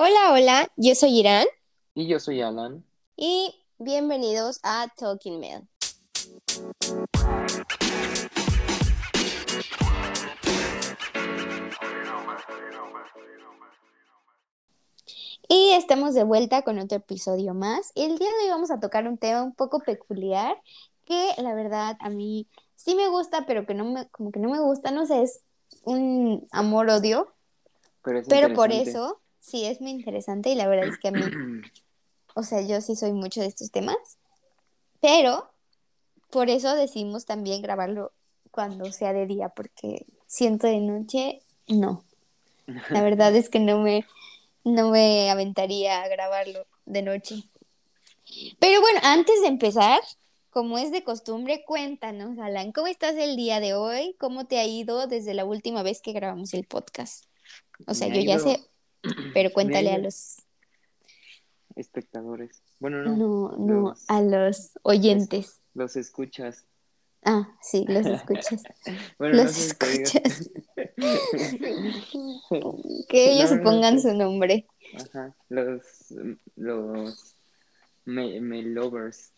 Hola, hola, yo soy Irán Y yo soy Alan. y bienvenidos a Talking Mail. Y estamos de vuelta con otro episodio más. El día de hoy vamos a tocar un tema un poco peculiar que la verdad a mí sí me gusta, pero que no me, como que no me gusta, no sé, es un amor-odio, Pero, es pero por eso sí es muy interesante y la verdad es que a mí O sea, yo sí soy mucho de estos temas, pero por eso decidimos también grabarlo cuando sea de día, porque siento de noche, no. La verdad es que no me, no me aventaría a grabarlo de noche. Pero bueno, antes de empezar, como es de costumbre, cuéntanos, Alan, ¿cómo estás el día de hoy? ¿Cómo te ha ido desde la última vez que grabamos el podcast? O sea, Me yo ya sé, pero cuéntale a los... Espectadores. Bueno, no. No, no, los- a los oyentes. Los escuchas. Ah, sí, los escuchas. Bueno, Los no escuchas. Que ellos No, pongan su nombre. Ajá. Los. Los. Me, me lovers.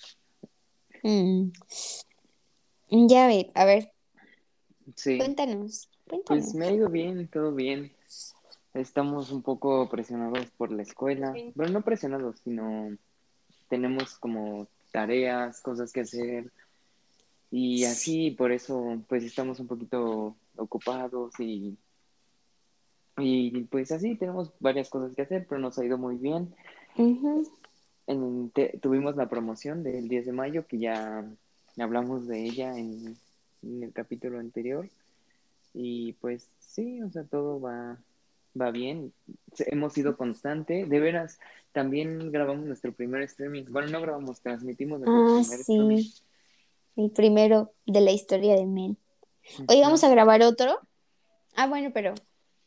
Mm. Ya ve, a ver, Sí. cuéntanos, cuéntanos. Pues me ha ido bien, todo bien. Estamos un poco presionados por la escuela. Bueno, no presionados, sino tenemos como tareas, cosas que hacer. Y así, por eso, pues estamos un poquito ocupados y, y pues así, tenemos varias cosas que hacer, pero nos ha ido muy bien. Ujú. En- te- tuvimos la promoción del 10 de mayo, que ya hablamos de ella en, en el capítulo anterior. Y pues sí, o sea, todo va, va bien. Hemos sido constante. De veras, también grabamos nuestro primer streaming. Bueno, no grabamos, transmitimos nuestro Ah, primer streaming. sí, el primero de la historia de Mel. Hoy vamos a grabar otro. Ah, bueno, pero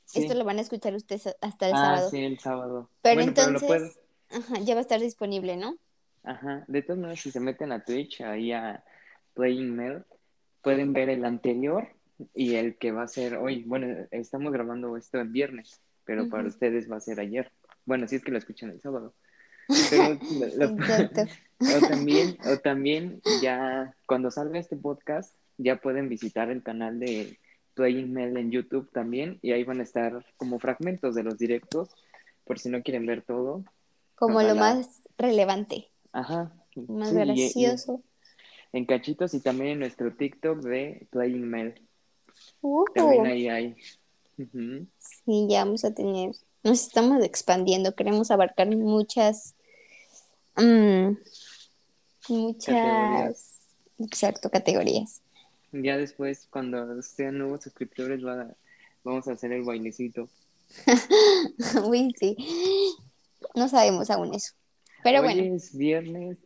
Sí. esto lo van a escuchar ustedes hasta el ah, sábado. sí, el sábado. Pero bueno, entonces, ajá, ya va a estar disponible, ¿no? Ajá. De todas maneras, si se meten a Twitch, ahí a Playing Mel, pueden ver el anterior y el que va a ser hoy. Bueno, estamos grabando esto el viernes, pero para ustedes va a ser ayer. Bueno, si es que lo escuchan el sábado. Pero lo- lo- Exacto. o también, o también ya cuando salga este podcast, ya pueden visitar el canal de Playing Mel en YouTube también, y ahí van a estar como fragmentos de los directos, por si no quieren ver todo. Como lo más relevante, Ajá. más Sí, y- y gracioso. en cachitos y también en nuestro TikTok de Playing Mel. Uh, También ahí hay. Sí, ya vamos a tener, nos estamos expandiendo, queremos abarcar muchas, mm, muchas, Categorías. exacto, categorías. Ya después, cuando sean nuevos suscriptores, vamos a hacer el bailecito. Uy, sí, no sabemos aún eso. Pero Hoy bueno, es viernes.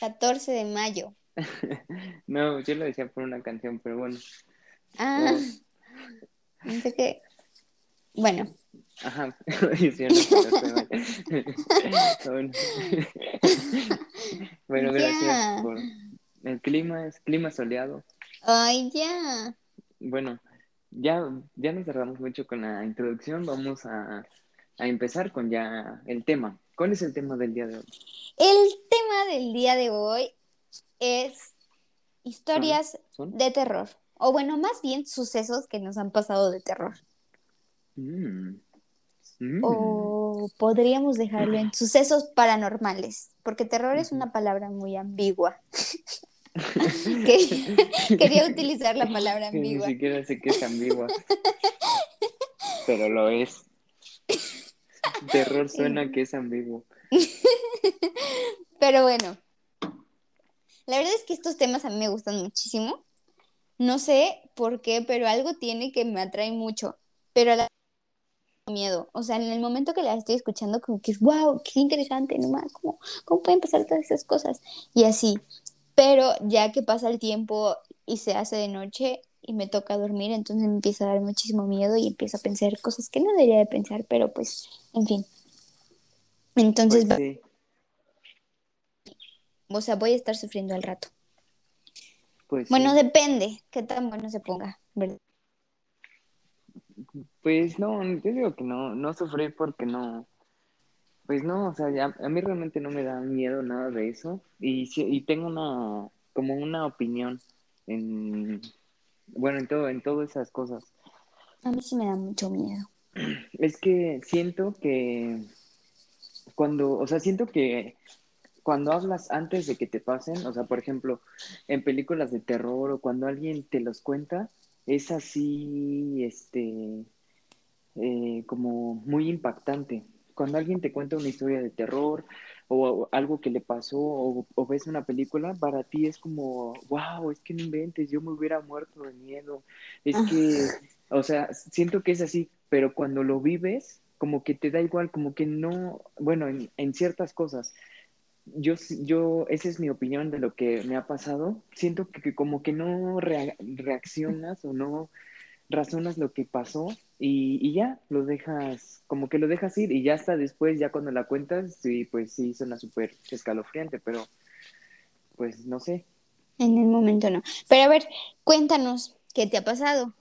14 de mayo. No, yo lo decía por una canción, pero bueno. Ah, Oh, no sé qué. Bueno, Ajá, hoy es viernes, 14 de mayo. Bueno. Gracias por... El clima es clima soleado. ay, ya. Bueno, ya, ya nos tardamos mucho con la introducción. Vamos a, a empezar con ya el tema. ¿Cuál es el tema del día de hoy? El tema del día de hoy es historias ¿Son? de terror. O bueno, más bien sucesos que nos han pasado de terror. Mm. Mm. O podríamos dejarlo en sucesos paranormales, porque terror es una palabra muy ambigua. Que- Quería utilizar la palabra Que Ni ambigua. siquiera sé que es ambigua. Pero lo es. Terror suena que es ambiguo. Pero bueno, la verdad es que estos temas a mí me gustan muchísimo. No sé por qué, pero algo tiene que me atrae mucho. Pero a la miedo. O sea, en el momento que la estoy escuchando, como que es wow, qué interesante, nomás, ¿cómo, cómo pueden pasar todas esas cosas? Y así. Pero ya que pasa el tiempo y se hace de noche y me toca dormir, entonces me empieza a dar muchísimo miedo y empiezo a pensar cosas que no debería de pensar, pero pues, en fin. Entonces, Pues sí, o sea, voy a estar sufriendo al rato. Pues Bueno, sí. depende qué tan bueno se ponga, ¿verdad? Pues no, te digo que no, no sufrir porque no, pues no, o sea, ya- a mí realmente no me da miedo nada de eso y, y tengo una, como una opinión en, bueno, en todo, en todas esas cosas. A mí sí me da mucho miedo. Es que siento que cuando, o sea, siento que cuando hablas antes de que te pasen, o sea, por ejemplo, en películas de terror o cuando alguien te los cuenta, es así, este, eh, como muy impactante. Cuando alguien te cuenta una historia de terror o, o algo que le pasó o, o ves una película, para ti es como, wow, es que no inventes, yo me hubiera muerto de miedo. Es que, o sea, siento que es así, pero cuando lo vives, como que te da igual, como que no, bueno, en, en ciertas cosas yo, yo, esa es mi opinión de lo que me ha pasado. Siento que, que como que no rea- reaccionas o no razonas lo que pasó y, y ya lo dejas, como que lo dejas ir y ya hasta después, ya cuando la cuentas, sí, pues sí, suena súper escalofriante, pero pues no sé. En el momento no. Pero a ver, cuéntanos, ¿qué te ha pasado?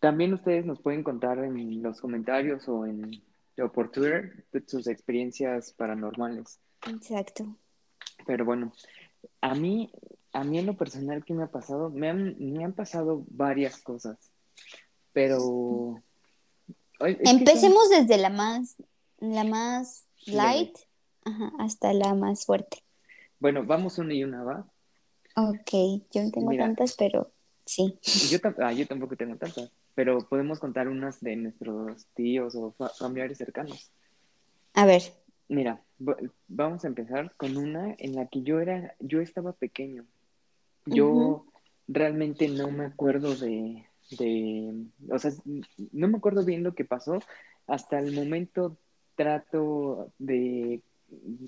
También ustedes nos pueden contar en los comentarios o, en, o por Twitter sus experiencias paranormales. Exacto. Pero bueno, a mí, a mí en lo personal que me ha pasado, me han, me han pasado varias cosas, pero son, Empecemos desde la más, la más light, ajá, hasta la más fuerte. Bueno, vamos una y una, ¿va? Ok, yo no tengo Mira, tantas, pero sí. yo, ah, yo tampoco tengo tantas, pero podemos contar unas de nuestros tíos o fa- familiares cercanos. A ver. Mira, vamos a empezar con una en la que yo era, yo estaba pequeño. Yo realmente no me acuerdo de, de, o sea, no me acuerdo bien lo que pasó. Hasta el momento trato de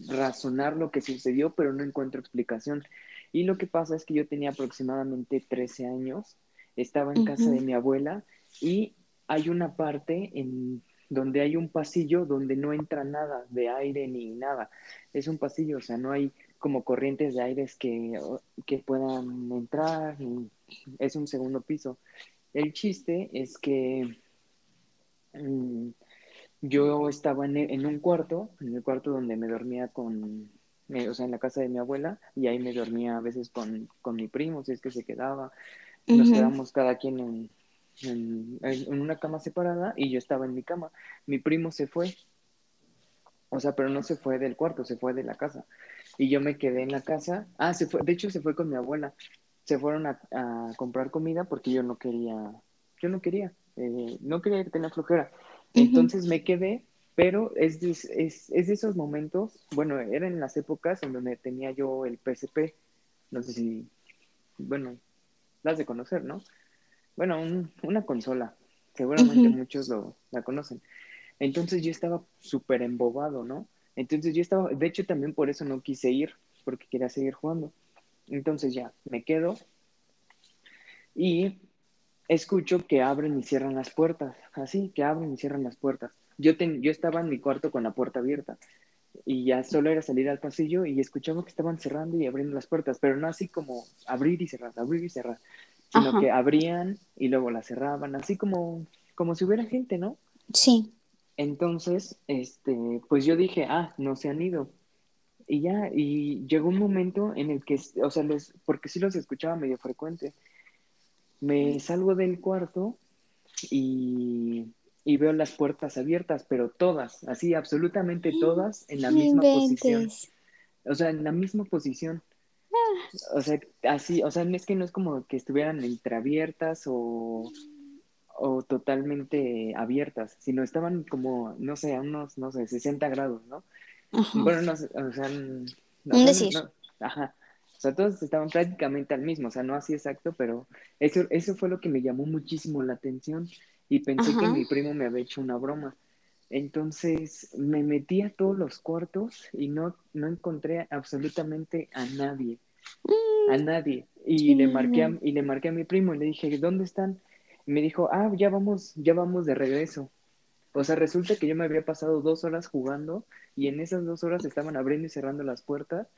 razonar lo que sucedió, pero no encuentro explicación. Y lo que pasa es que yo tenía aproximadamente 13 años, estaba en casa de mi abuela y hay una parte en donde hay un pasillo donde no entra nada de aire ni nada. Es un pasillo, o sea, no hay como corrientes de aires que, que puedan entrar, es un segundo piso. El chiste es que mm, yo estaba en, en un cuarto, en el cuarto donde me dormía con, eh, o sea, en la casa de mi abuela, y ahí me dormía a veces con, con mi primo, si es que se quedaba. Nos quedamos cada quien en, en, en una cama separada y yo estaba en mi cama. Mi primo se fue, o sea, pero no se fue del cuarto, se fue de la casa. Y yo me quedé en la casa. Ah, se fue, de hecho se fue con mi abuela. Se fueron a, a comprar comida porque yo no quería, yo no quería, eh, no quería tener flojera. ujú, Entonces me quedé, pero es de, es, es de esos momentos, bueno, eran las épocas en donde tenía yo el PSP. No sé si, bueno, las de conocer, ¿no? Bueno, un- una consola. Seguramente muchos lo, la conocen. Entonces yo estaba súper embobado, ¿no? Entonces yo estaba, de hecho también por eso no quise ir, porque quería seguir jugando. Entonces ya, me quedo y escucho que abren y cierran las puertas, así, que abren y cierran las puertas. Yo, ten- yo estaba en mi cuarto con la puerta abierta y ya solo era salir al pasillo y escuchaba que estaban cerrando y abriendo las puertas, pero no así como abrir y cerrar, abrir y cerrar, sino Ajá, que abrían y luego las cerraban, así como, como si hubiera gente, ¿no? sí. Entonces, este, pues yo dije, ah, no se han ido. Y ya, y llegó un momento en el que, o sea, los, porque sí los escuchaba medio frecuente, me salgo del cuarto y, y veo las puertas abiertas, pero todas, así, absolutamente todas en la misma posición. O sea, en la misma posición. O sea, así, o sea, es que no es como que estuvieran entreabiertas o, o totalmente abiertas, sino estaban como, no sé, a unos, no sé, 60 grados, ¿no? Ajá. Bueno, no sé, o sea, n- o Un decir. no, ajá. O sea, todos estaban prácticamente al mismo, o sea, no así exacto, pero eso, eso fue lo que me llamó muchísimo la atención y pensé que mi primo me había hecho una broma. Entonces me metí a todos los cuartos y no, no encontré absolutamente a nadie, a Mm, nadie. Y le marqué a, y le marqué a mi primo y le dije, ¿dónde están? Y me dijo, ah, ya vamos, ya vamos de regreso. O sea, resulta que yo me había pasado dos horas jugando y en esas dos horas estaban abriendo y cerrando las puertas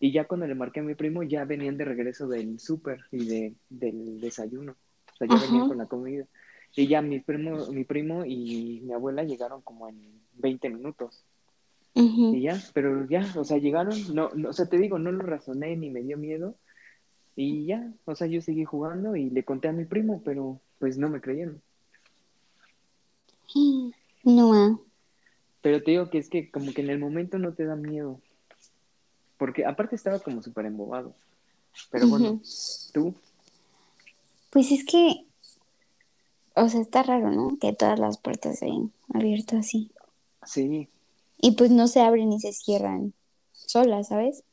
y ya cuando le marqué a mi primo ya venían de regreso del súper y de, del desayuno. O sea, ya venían con la comida. Y ya mi primo, mi primo y mi abuela llegaron como en 20 minutos. Y ya, pero ya, o sea, llegaron, no, no, o sea, te digo, no lo razoné ni me dio miedo. Y ya, o sea, yo seguí jugando y le conté a mi primo, pero pues no me creyeron. No. Ah. Pero te digo que es que como que en el momento no te da miedo. Porque aparte estaba como súper embobado. Pero bueno, tú. Pues es que, o sea, está raro, ¿no? Que todas las puertas se hayan abierto así. Sí. Y pues no se abren ni se cierran solas, ¿sabes?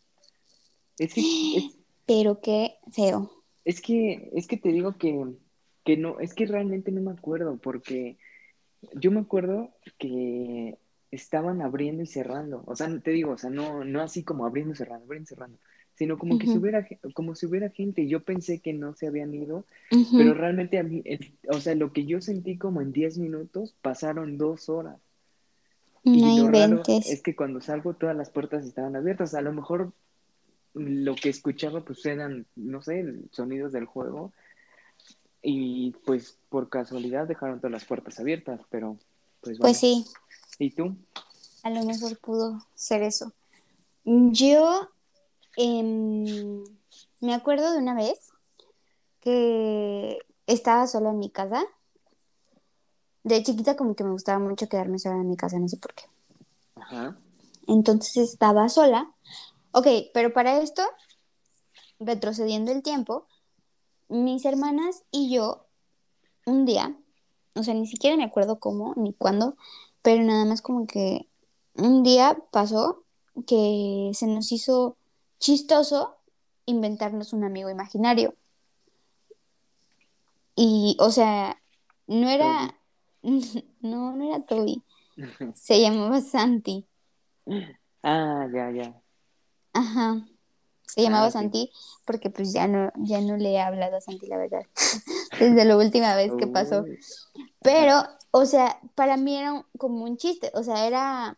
Es que, Pero qué feo. Es que, es que te digo que, que no, es que realmente no me acuerdo, porque yo me acuerdo que estaban abriendo y cerrando. O sea, te digo, o sea, no, no así como abriendo y cerrando, abriendo y cerrando, sino como que si hubiera, como si hubiera gente. Yo pensé que no se habían ido, pero realmente a mí, o sea, lo que yo sentí como en 10 minutos, pasaron dos horas. Y lo raro es que cuando salgo todas las puertas estaban abiertas. A lo mejor lo que escuchaba pues eran, no sé, sonidos del juego. Y pues por casualidad dejaron todas las puertas abiertas, pero pues... Pues sí. ¿Y tú? A lo mejor pudo ser eso. Yo em, me acuerdo de una vez que estaba sola en mi casa. De chiquita como que me gustaba mucho quedarme sola en mi casa, no sé por qué. Ajá. Entonces estaba sola. Ok, pero para esto, retrocediendo el tiempo, mis hermanas y yo, un día, o sea, ni siquiera me acuerdo cómo ni cuándo, pero nada más como que un día pasó que se nos hizo chistoso inventarnos un amigo imaginario. Y, o sea, no era, no, no era Toby, se llamaba Santi. Ah, ya, ya. Ajá, se llamaba ah, Santi porque pues ya no, ya no le he hablado a Santi, la verdad, desde la última vez que pasó. Pero, o sea, para mí era como un chiste, o sea, era,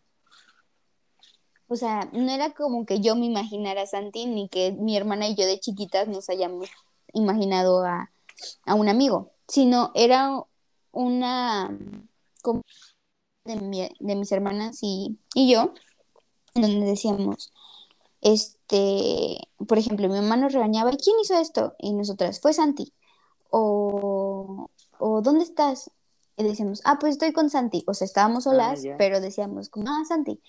o sea, no era como que yo me imaginara a Santi, ni que mi hermana y yo de chiquitas nos hayamos imaginado a, un amigo, sino era una de, de mis hermanas y, y yo, donde decíamos, este, por ejemplo, mi mamá nos regañaba, ¿y quién hizo esto? Y nosotras, fue Santi. O, o ¿dónde estás? Y decíamos, ah, pues estoy con Santi. O sea, estábamos ah, solas, pero decíamos, como, ah, Santi.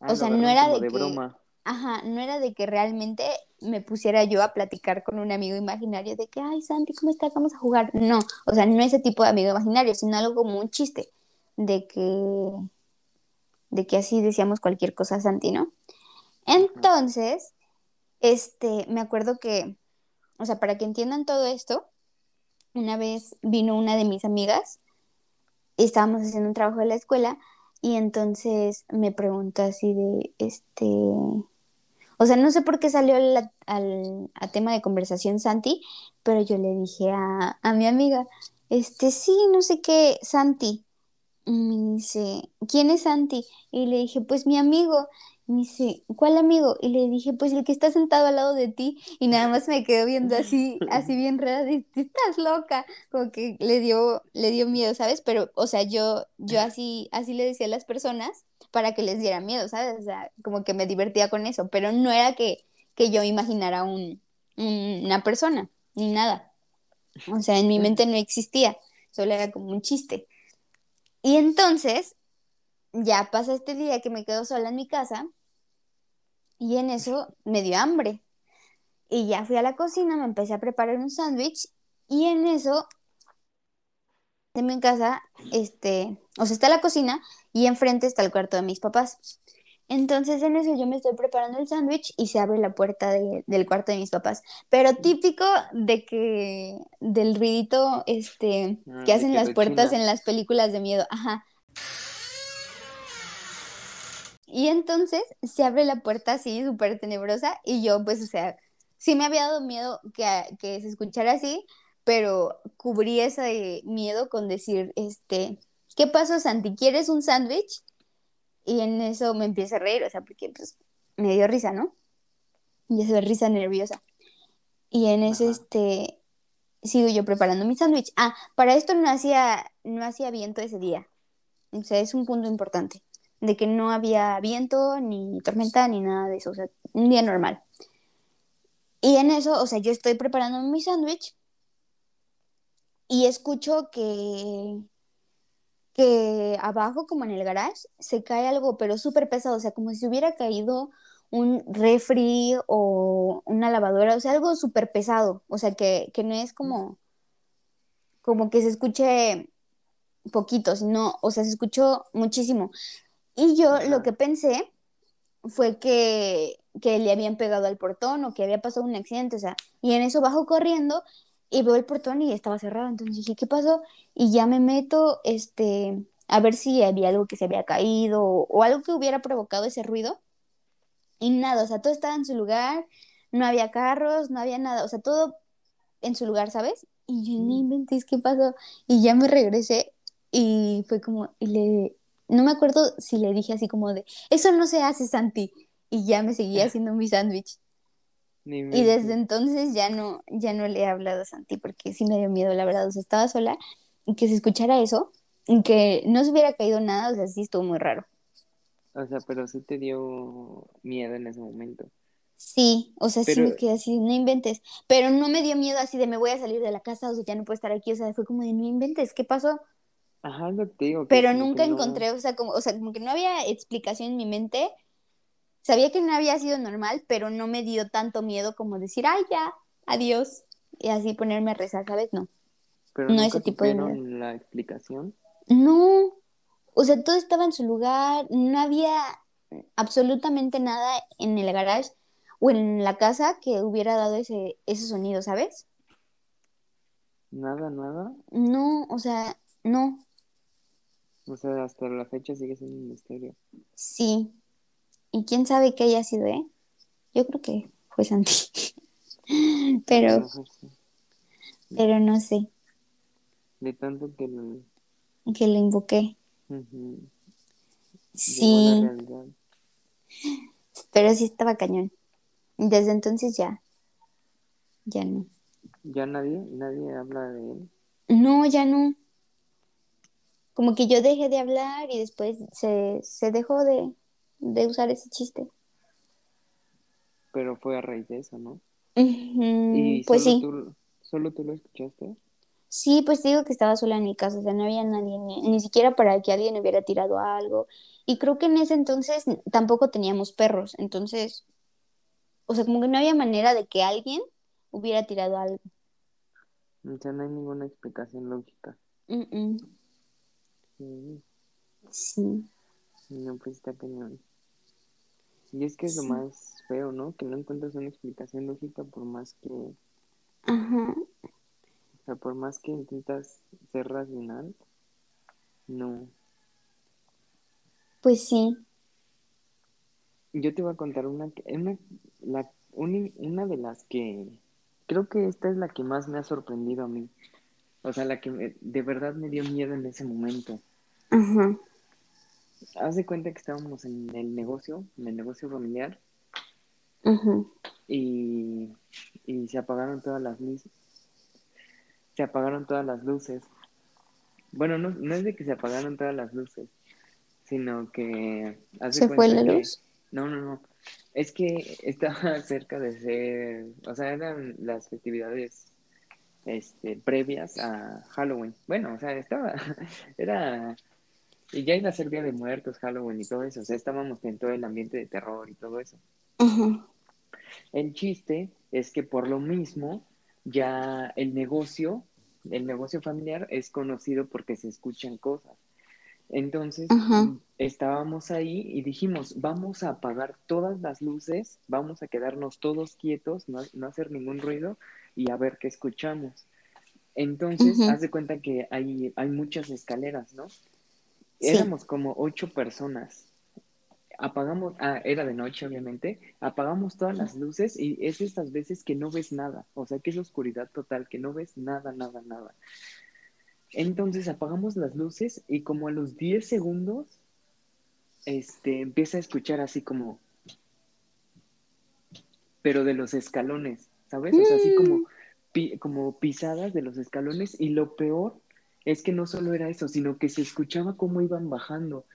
Ah, o sea, no era de, que. Broma. Ajá, no era de que realmente me pusiera yo a platicar con un amigo imaginario de que, ay, Santi, ¿cómo estás? Vamos a jugar. No, o sea, no ese tipo de amigo imaginario, sino algo como un chiste de que, de que así decíamos cualquier cosa Santi, ¿no? Entonces, este, me acuerdo que, o sea, para que entiendan todo esto, una vez vino una de mis amigas, estábamos haciendo un trabajo de la escuela, y entonces me preguntó así de, este, o sea, no sé por qué salió al, tema de conversación Santi, pero yo le dije a, a mi amiga, este, sí, no sé qué, Santi. Y me dice, ¿quién es Santi? Y le dije, pues mi amigo me dice, ¿cuál amigo? Y le dije, pues el que está sentado al lado de ti. Y nada más me quedó viendo así, así bien rara, de, estás loca. Como que le dio, le dio miedo, ¿sabes? Pero, o sea, yo, yo así, así le decía a las personas para que les diera miedo, ¿sabes? O sea, como que me divertía con eso, pero no era que, que yo imaginara un, una persona, ni nada. O sea, en mi mente no existía, solo era como un chiste. Y entonces, ya pasa este día que me quedo sola en mi casa y en eso me dio hambre. Y ya fui a la cocina, me empecé a preparar un sándwich y en eso de mi casa, este, o sea, está la cocina y enfrente está el cuarto de mis papás. Entonces en eso yo me estoy preparando el sándwich y se abre la puerta del cuarto de mis papás. Pero típico de que del ruidito este, ah, que hacen las puertas en las películas de miedo. Ajá. Y entonces se abre la puerta así, súper tenebrosa, y yo, pues, o sea, sí me había dado miedo que, que se escuchara así, pero cubrí ese miedo con decir, este, ¿qué pasó, Santi? ¿Quieres un sándwich? Y en eso me empieza a reír, o sea, porque pues me dio risa, ¿no? Y se ve risa nerviosa. Y en eso, este, sigo yo preparando mi sándwich. Ah, para esto no hacía, no hacía viento ese día. O sea, es un punto importante. De que no había viento, ni tormenta, ni nada de eso. O sea, un día normal. Y en eso, o sea, yo estoy preparando mi sándwich y escucho que, que abajo, como en el garage, se cae algo, pero súper pesado, o sea, como si hubiera caído un refri o una lavadora, o sea, algo súper pesado, o sea, que, que, no es como, como que se escuche poquito, sino, o sea, se escuchó muchísimo. Y yo lo que pensé fue que, que le habían pegado al portón o que había pasado un accidente, o sea, y en eso bajo corriendo y veo el portón y estaba cerrado, entonces dije, ¿qué pasó? Y ya me meto, este, a ver si había algo que se había caído o, algo que hubiera provocado ese ruido. Y nada, o sea, todo estaba en su lugar, no había carros, no había nada, o sea, todo en su lugar, ¿sabes? Y yo ni inventé, ¿qué pasó? Y ya me regresé y fue como, y le, no me acuerdo si le dije así como de, eso no se hace, Santi. Y ya me seguía haciendo mi sándwich. Y desde entonces ya no, ya no le he hablado a Santi porque sí me dio miedo, la verdad. O sea, estaba sola y que se escuchara eso, y que no se hubiera caído nada, o sea, sí estuvo muy raro. O sea, pero sí te dio miedo en ese momento. Sí, o sea, sí me quedé así, no inventes. Pero no me dio miedo así de me voy a salir de la casa, o sea, ya no puedo estar aquí. O sea, fue como de no inventes, ¿qué pasó? Ajá, lo te digo. Pero nunca encontré, o sea, como, o sea, como que no había explicación en mi mente Sabía que no había sido normal, pero no me dio tanto miedo como decir, ay, ya, adiós, y así ponerme a rezar, ¿sabes? No. Pero no ese tipo de la explicación? No, o sea, todo estaba en su lugar, no había absolutamente nada en el garage o en la casa que hubiera dado ese, ese sonido, ¿sabes? Nada, nada. No, o sea, no. O sea, hasta la fecha sigue siendo un misterio. Sí, y quién sabe qué haya sido, ¿eh? Yo creo que fue Santi. pero, pero no sé. De tanto que lo... Que lo invoqué. Sí. Pero sí estaba cañón. Desde entonces ya. Ya no. ¿Ya nadie? ¿Nadie habla de él? No, ya no. Como que yo dejé de hablar y después se, se dejó de, de usar ese chiste. Pero fue a raíz de eso, ¿no? ¿Y pues solo sí. Tú, ¿Solo tú lo escuchaste? Sí, pues digo que estaba sola en mi casa, o sea, no había nadie, ni, siquiera para que alguien hubiera tirado algo. Y creo que en ese entonces tampoco teníamos perros, entonces, o sea, como que no había manera de que alguien hubiera tirado algo. O sea, no hay ninguna explicación lógica. Sí. No, pues está cañón. Y es que es lo más feo, ¿no? Que no encuentras una explicación lógica por más que... Ajá. O sea, por más que intentas ser racional, no. Pues sí. Yo te voy a contar una, una, la, una de las que... Creo que esta es la que más me ha sorprendido a mí. O sea, la que de verdad me dio miedo en ese momento. Ajá haz de cuenta que estábamos en el negocio, en el negocio familiar, y, y se apagaron todas las luces. Se apagaron todas las luces. Bueno, no, no es de que se apagaron todas las luces, sino que... ¿Se fue la luz? No, no, no. Es que estaba cerca de ser... O sea, eran las festividades este, previas a Halloween. Bueno, o sea, estaba... Era y ya iba a ser Día de Muertos, Halloween y todo eso. O sea, estábamos en todo el ambiente de terror y todo eso. El chiste es que por lo mismo, ya el negocio, el negocio familiar es conocido porque se escuchan cosas. Entonces, estábamos ahí y dijimos, vamos a apagar todas las luces, vamos a quedarnos todos quietos, no, no hacer ningún ruido y a ver qué escuchamos. Entonces, haz de cuenta que hay, hay muchas escaleras, ¿no? Éramos como ocho personas. Apagamos, ah, era de noche obviamente, apagamos todas las luces y es estas veces que no ves nada, o sea que es oscuridad total, que no ves nada, nada, nada. Entonces apagamos las luces y como a los 10 segundos, este, empieza a escuchar así como, pero de los escalones, ¿sabes? O sea, así como, como pisadas de los escalones y lo peor es que no solo era eso, sino que se escuchaba cómo iban bajando.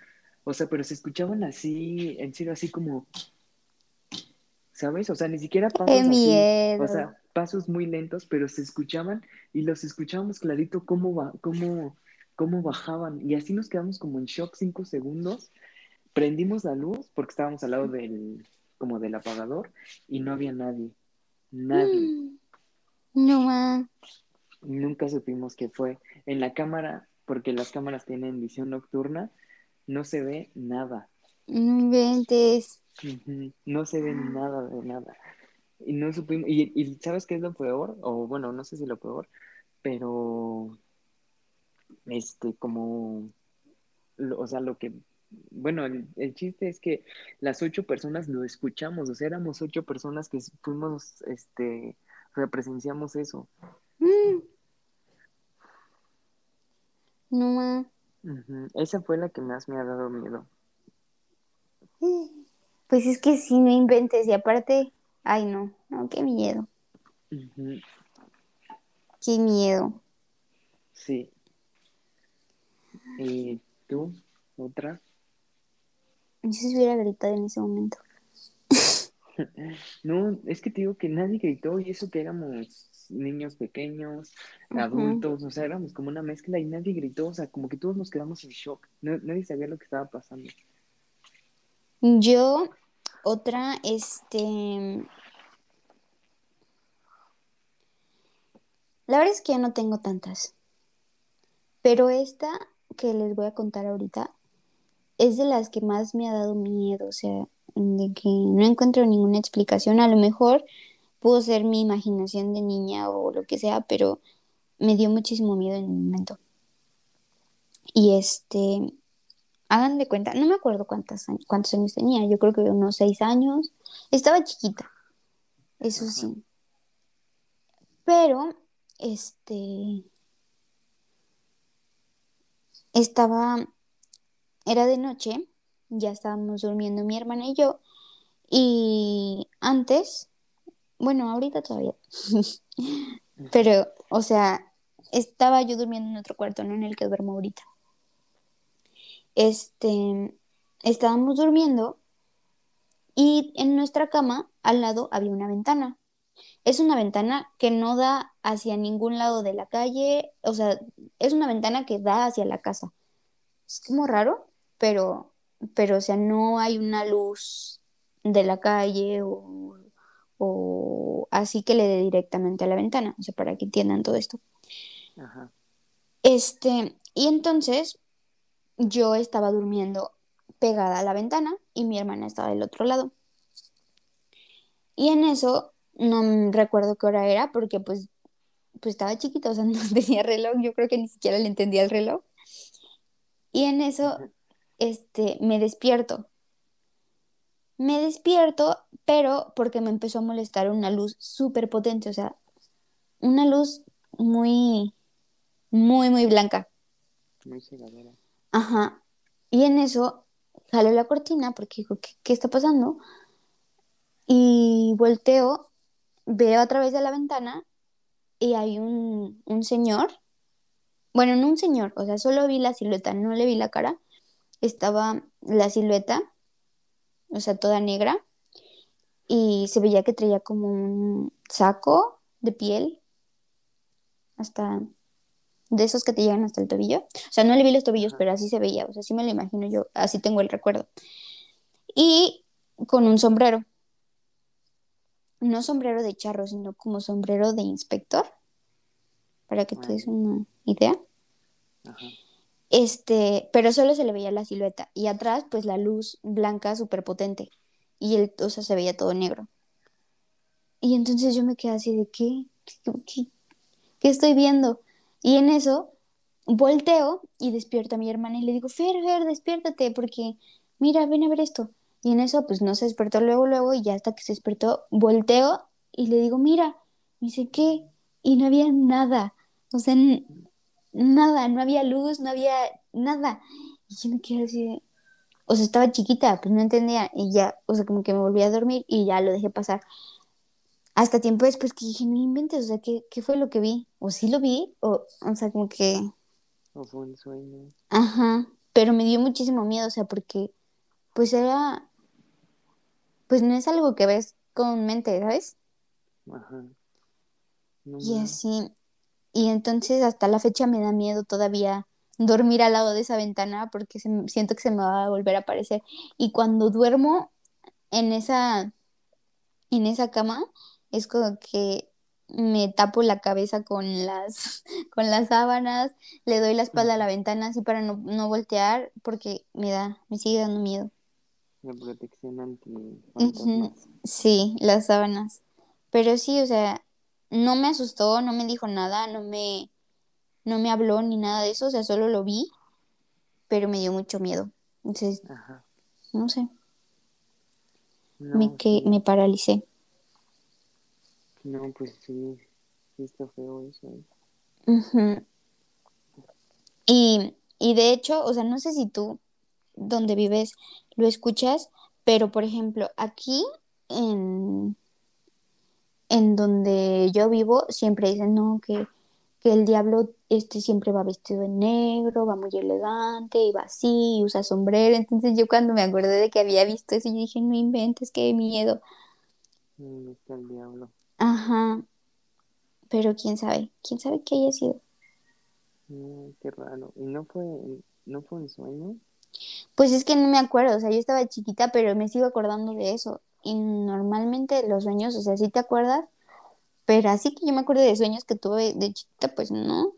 O sea, pero se escuchaban así, en serio, así como, ¿sabes? O sea, ni siquiera pasos así, o sea, pasos muy lentos, pero se escuchaban y los escuchábamos clarito cómo, va, cómo, cómo bajaban. Y así nos quedamos como en shock cinco segundos. Prendimos la luz porque estábamos al lado del, como del apagador y no había nadie. Nadie. Mm. No más. Nunca supimos qué fue. En la cámara, porque las cámaras tienen visión nocturna, no se ve nada. No inventes. No se ve nada de nada. Y no supimos. Y, y, ¿sabes qué es lo peor? O bueno, no sé si lo peor, pero. Este, como. o sea, lo que. Bueno, el, el, chiste es que las ocho personas lo escuchamos, o sea, éramos ocho personas que fuimos, este, o sea, presenciamos eso. Mm. No más. Esa fue la que más me ha dado miedo. Pues es que si no inventes y aparte, ay no, no, qué miedo. Qué miedo. Sí. ¿Y tú? ¿Otra? Yo si hubiera gritado en ese momento. No, es que te digo que nadie gritó y eso que éramos niños pequeños, adultos, o sea, éramos como una mezcla y nadie gritó, o sea, como que todos nos quedamos en shock, nadie sabía lo que estaba pasando. Yo, otra, este... La verdad es que ya no tengo tantas, pero esta que les voy a contar ahorita es de las que más me ha dado miedo, o sea, de que no encuentro ninguna explicación. A lo mejor pudo ser mi imaginación de niña o lo que sea, pero me dio muchísimo miedo en el momento. Y este, hagan de cuenta, no me acuerdo cuántos, cuántos años tenía, yo creo que unos seis años. Estaba chiquita, eso sí. Pero, este, estaba, era de noche ya estábamos durmiendo mi hermana y yo. Y antes, bueno, ahorita todavía, pero, o sea, estaba yo durmiendo en otro cuarto, no en el que duermo ahorita. Este, estábamos durmiendo y en nuestra cama al lado había una ventana. Es una ventana que no da hacia ningún lado de la calle, o sea, es una ventana que da hacia la casa. Es como raro, pero pero o sea, no hay una luz de la calle o, así que le dé directamente a la ventana, o sea, para que entiendan todo esto. Ajá. Este, y entonces yo estaba durmiendo pegada a la ventana y mi hermana estaba del otro lado. Y en eso no recuerdo qué hora era porque pues, pues estaba chiquita, o sea, no tenía reloj, yo creo que ni siquiera le entendía el reloj. Y en eso este, me despierto. Me despierto, pero porque me empezó a molestar una luz súper potente, o sea, una luz muy, muy, muy blanca. Muy cegadora. Ajá. Y en eso jaló la cortina porque dijo, ¿qué, está pasando? Y volteo, veo a través de la ventana y hay un, un señor. Bueno, no un señor, o sea, solo vi la silueta, no le vi la cara estaba la silueta, o sea, toda negra, y se veía que traía como un saco de piel, hasta de esos que te llegan hasta el tobillo. O sea, no le vi los tobillos, pero así se veía, o sea, así me lo imagino yo, así tengo el recuerdo. Y con un sombrero. No sombrero de charro, sino como sombrero de inspector, para que te des una idea. Ajá. Este, pero solo se le veía la silueta y atrás pues la luz blanca súper potente y el, o sea, se veía todo negro. Y entonces yo me quedé así de, ¿qué? ¿Qué, qué, estoy viendo? Y en eso volteo y despierto a mi hermana y le digo, Fer, Fer, despiértate porque mira, ven a ver esto. Y en eso pues no se despertó luego, luego y ya hasta que se despertó, volteo y le digo, mira, me dice, ¿qué? Y no había nada. O sea, nada, no había luz, no había nada. Y yo me quedé así, o sea, estaba chiquita, pues no entendía y ya, o sea, como que me volví a dormir y ya lo dejé pasar. hasta tiempo después que dije, no inventes, o sea, ¿qué, qué fue lo que vi? O sí lo vi, o, o sea, como que... O fue un sueño. Ajá, pero me dio muchísimo miedo, o sea, porque pues era, pues no es algo que ves comúnmente, ¿sabes? Ajá. No Y así, y entonces hasta la fecha me da miedo todavía dormir al lado de esa ventana porque se siento que se me va a volver a aparecer. Y cuando duermo en esa, en esa cama, es como que me tapo la cabeza con las, con las sábanas, le doy la espalda a la ventana así para no, no voltear porque me da, me sigue dando miedo. La protección anti fantasmas. Sí, las sábanas. Pero sí, o sea, no me asustó, no me dijo nada, no me, no me habló ni nada de eso, o sea, solo lo vi, pero me dio mucho miedo. Entonces, Ajá. no sé, me, que, sí. me paralicé. No, pues sí. Sí está feo eso. ¿eh? Y, y de hecho, o sea, no sé si tú, donde vives, lo escuchas, pero por ejemplo, aquí en, en donde yo vivo, siempre dicen, no, que, que el diablo este siempre va vestido de negro, va muy elegante, y va así, y usa sombrero. Entonces yo cuando me acordé de que había visto eso, yo dije, no inventes, qué miedo. ¿Dónde está el diablo? Ajá, pero quién sabe, quién sabe qué haya sido. No, qué raro. ¿Y no fue, no fue un sueño? Pues es que no me acuerdo, o sea, yo estaba chiquita, pero me sigo acordando de eso. Y normalmente los sueños, o sea, sí te acuerdas, pero así que yo me acuerdo de sueños que tuve de chiquita, pues no.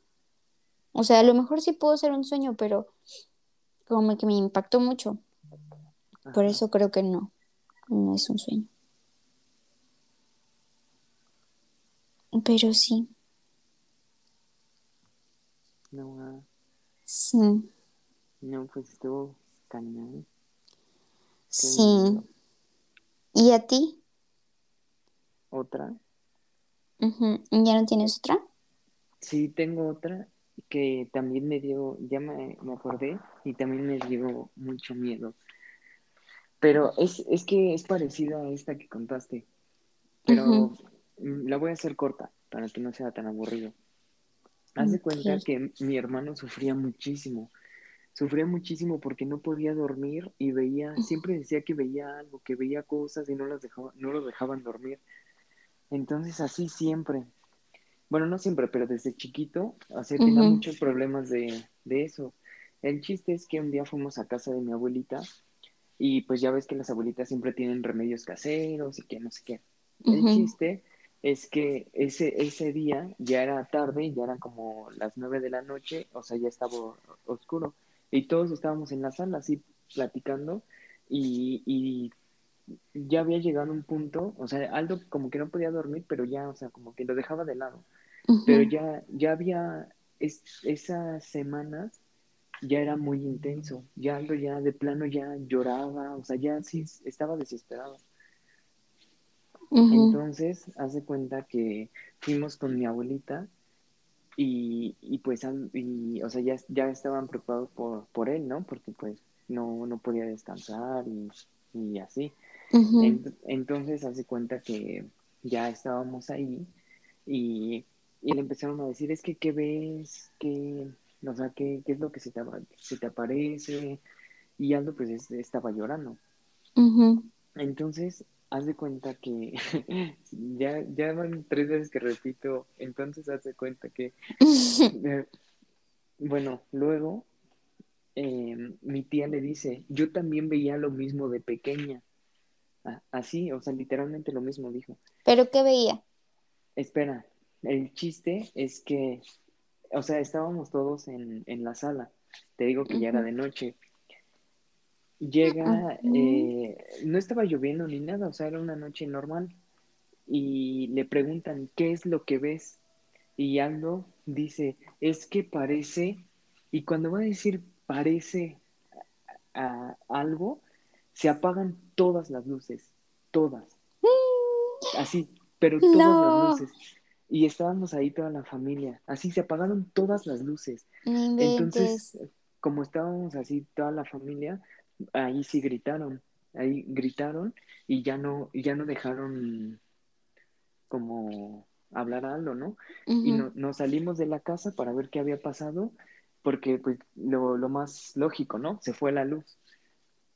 O sea, a lo mejor sí puedo ser un sueño, pero como que me impactó mucho. Por eso creo que no, no es un sueño. Pero sí, No, ah, sí, no, pues estuvo cañón. Sí. ¿Y a ti? ¿Otra? Ujú, ¿Ya no tienes otra? Sí, tengo otra que también me dio, ya me, me acordé, y también me dio mucho miedo. Pero es, es que es parecida a esta que contaste, pero mm, la voy a hacer corta para que no sea tan aburrido. Haz de cuenta que mi hermano sufría muchísimo, sufría muchísimo porque no podía dormir y veía, siempre decía que veía algo, que veía cosas y no las dejaba, no lo dejaban dormir. Entonces así siempre, bueno, no siempre, pero desde chiquito, o sea, tenía muchos problemas de, de eso. El chiste es que un día fuimos a casa de mi abuelita y pues ya ves que las abuelitas siempre tienen remedios caseros y que no sé qué. El chiste es que ese, ese día ya era tarde, ya eran como las nueve de la noche, o sea, ya estaba oscuro. Y todos estábamos en la sala así platicando y, y ya había llegado un punto, o sea, Aldo como que no podía dormir, pero ya, o sea, como que lo dejaba de lado. Pero ya, ya había, es, esas semanas ya era muy intenso. Ya Aldo ya de plano ya lloraba, o sea, ya sí estaba desesperado. Entonces, hace cuenta que fuimos con mi abuelita y, y pues, y, o sea, ya, ya estaban preocupados por, por él, ¿no? Porque pues no, no podía descansar y, y así. entonces, hace cuenta que ya estábamos ahí y, y le empezaron a decir, es que, ¿qué ves? ¿Qué, o sea, ¿qué, qué es lo que se te, se te aparece? Y Aldo pues es- estaba llorando. Entonces, haz de cuenta que ya, ya van tres veces que repito, entonces haz de cuenta que, eh, bueno, luego eh, mi tía le dice, yo también veía lo mismo de pequeña. Así, o sea, literalmente lo mismo dijo. ¿Pero qué veía? Espera, el chiste es que, o sea, estábamos todos en, en la sala. Te digo que ya era de noche. Llega, ujú, eh, no estaba lloviendo ni nada, o sea, era una noche normal. Y le preguntan, ¿qué es lo que ves? Y Aldo dice, es que parece, y cuando va a decir parece a algo, se apagan todas las luces, todas, así, pero todas las luces. Y estábamos ahí toda la familia, así se apagaron todas las luces. Entonces, como estábamos así toda la familia, ahí sí gritaron, ahí gritaron y ya no, ya no dejaron como hablar a Aldo, ¿no? Y no, nos salimos de la casa para ver qué había pasado, porque pues lo, lo más lógico, ¿no? Se fue la luz.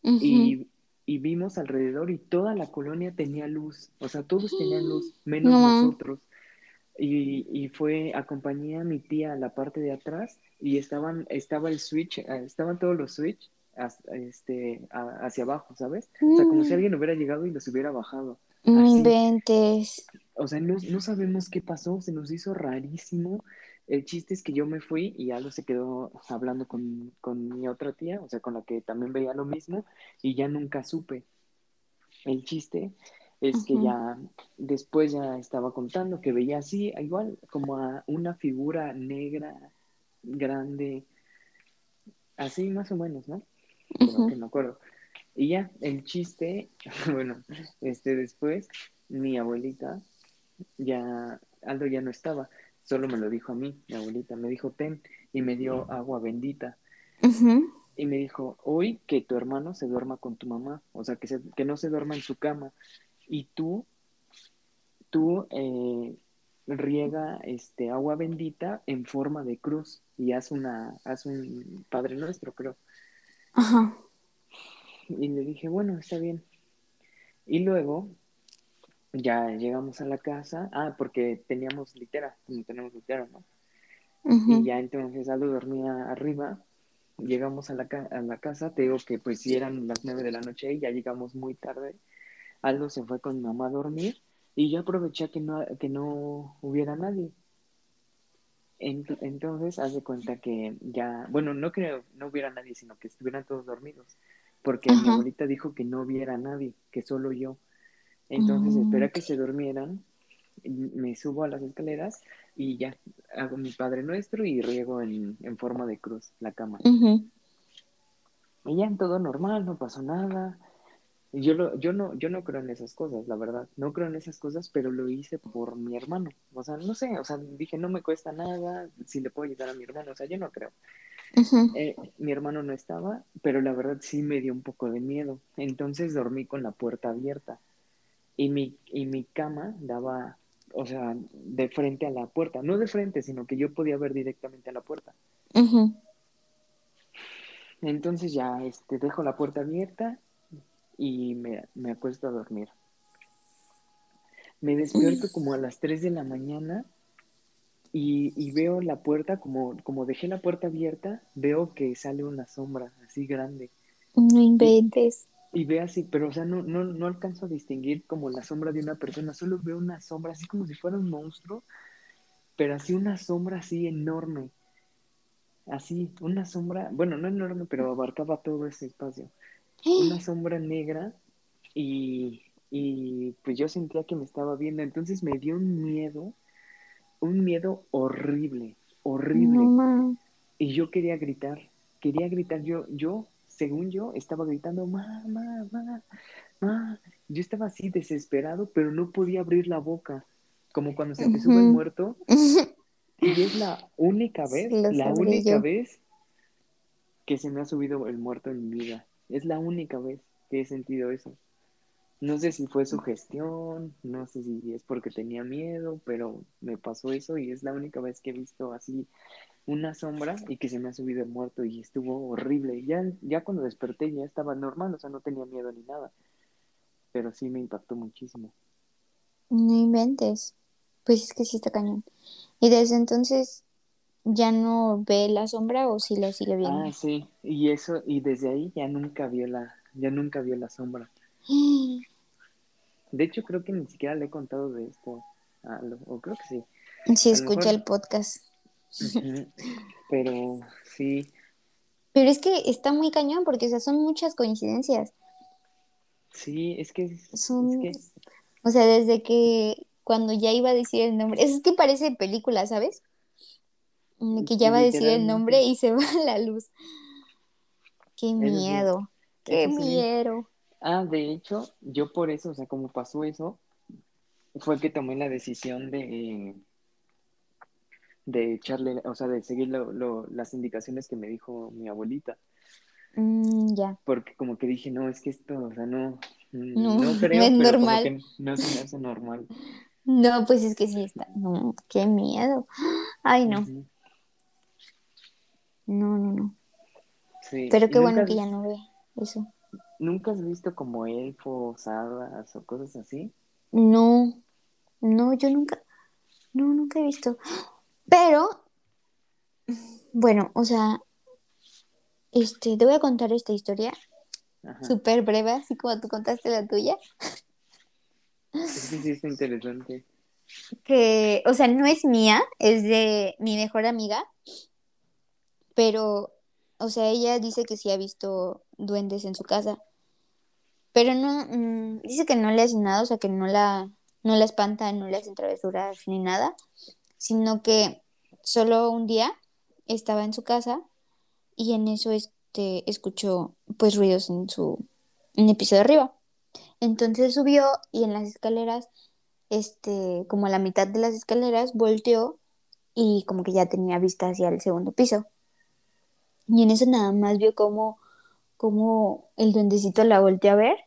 y, y, vimos alrededor y toda la colonia tenía luz, o sea, todos tenían luz, menos nosotros. Y, y, fue, acompañé a mi tía a la parte de atrás y estaban, estaba el switch, eh, estaban todos los switch este, hacia abajo, ¿sabes? O sea, como si mm. alguien hubiera llegado y los hubiera bajado. Inventes. O sea, no, no, sabemos qué pasó, se nos hizo rarísimo. El chiste es que yo me fui y Aldo se quedó hablando con, con mi otra tía, o sea, con la que también veía lo mismo, y ya nunca supe. El chiste es que ya después ya estaba contando que veía así, igual como a una figura negra, grande, así más o menos, ¿no? que me acuerdo. Y ya, el chiste, bueno, este después, mi abuelita, ya, Aldo ya no estaba, solo me lo dijo a mí, mi abuelita, me dijo, ten, y me dio agua bendita. Y me dijo, hoy que tu hermano se duerma con tu mamá, o sea, que, se, que no se duerma en su cama, y tú, tú eh, riega este agua bendita en forma de cruz y haz una, haz un Padre Nuestro, creo. Ajá. Y le dije, bueno, está bien. Y luego ya llegamos a la casa, ah, porque teníamos litera, como tenemos litera, ¿no? Y ya entonces Aldo dormía arriba, llegamos a la, a la casa, te digo que pues si eran las nueve de la noche y ya llegamos muy tarde, Aldo se fue con mi mamá a dormir y yo aproveché que no, que no hubiera nadie. Entonces, haz de cuenta que ya, bueno, no que no hubiera nadie, sino que estuvieran todos dormidos, porque mi abuelita dijo que no hubiera nadie, que solo yo. Entonces, mm. espera que se durmieran, me subo a las escaleras y ya hago mi Padre Nuestro y riego en, en forma de cruz la cama. Y ya en todo normal, no pasó nada. Yo, lo, yo, no, yo no creo en esas cosas, la verdad. No creo en esas cosas, pero lo hice por mi hermano. O sea, no sé, o sea, dije, no me cuesta nada, si le puedo ayudar a mi hermano. O sea, yo no creo. Eh, mi hermano no estaba, pero la verdad sí me dio un poco de miedo. Entonces dormí con la puerta abierta. Y mi, y mi cama daba, o sea, de frente a la puerta. No de frente, sino que yo podía ver directamente a la puerta. Entonces ya este, dejo la puerta abierta y me, me acuesto a dormir. Me despierto como a las 3 de la mañana y, y, veo la puerta, como, como dejé la puerta abierta, veo que sale una sombra así grande. No inventes. Y, ve así, pero o sea, no, no, no alcanzo a distinguir como la sombra de una persona, solo veo una sombra así como si fuera un monstruo, pero así una sombra así enorme. Así, una sombra, bueno, no enorme, pero abarcaba todo ese espacio una sombra negra y, y pues yo sentía que me estaba viendo, entonces me dio un miedo, un miedo horrible, horrible. y yo quería gritar, quería gritar, yo, yo, según yo, estaba gritando, mamá, mamá, mamá. Yo estaba así desesperado, pero no podía abrir la boca, como cuando se te sube el muerto. y es la única vez, la única vez que se me ha subido el muerto en mi vida. Es la única vez que he sentido eso. No sé si fue su gestión, no sé si es porque tenía miedo, pero me pasó eso y es la única vez que he visto así una sombra y que se me ha subido muerto y estuvo horrible. Ya, ya cuando desperté ya estaba normal, o sea, no tenía miedo ni nada. Pero sí me impactó muchísimo. No inventes. Pues es que sí está cañón. Y desde entonces ya no ve la sombra o si la sigue viendo. Ah, sí, y eso, y desde ahí ya nunca vio la, ya nunca vio la sombra. De hecho, creo que ni siquiera le he contado de esto, o creo que sí. Sí, escucha el podcast. Pero sí. Pero es que está muy cañón porque, o sea, son muchas coincidencias. Sí, es que... Son... O sea, desde que cuando ya iba a decir el nombre, es que parece película, ¿sabes? Que ya va a decir el nombre y se va la luz. Qué miedo, qué miedo. Ah, de hecho, yo por eso, o sea, como pasó eso, fue que tomé la decisión de, de echarle, o sea, de seguir las indicaciones que me dijo mi abuelita. Mm, ya. Porque como que dije, no, es que esto, o sea, no, no, creo, es pero normal. Como que no se me hace normal. No, pues es que sí está. No, qué miedo. Ay, no. No, no, no. Sí. Pero ¿Y qué bueno has, que ya no ve eso. nunca has visto como elfos, hadas o cosas así? No, no, yo nunca, no, nunca he visto. Pero, bueno, o sea, este, te voy a contar esta historia súper breve, así como tú contaste la tuya. Sí está interesante. Que, o sea, no es mía, es de mi mejor amiga, pero, o sea, ella dice que sí ha visto duendes en su casa, pero no, mm, dice que no le hacen nada, o sea, que no la, no la espantan, no le hacen travesuras ni nada, sino que solo un día estaba en su casa y en eso este, escuchó pues ruidos en su, en el piso de arriba. Entonces subió y en las escaleras, este, como a la mitad de las escaleras, volteó y como que ya tenía vista hacia el segundo piso. Y en eso nada más vio como, como el duendecito la volteó a ver,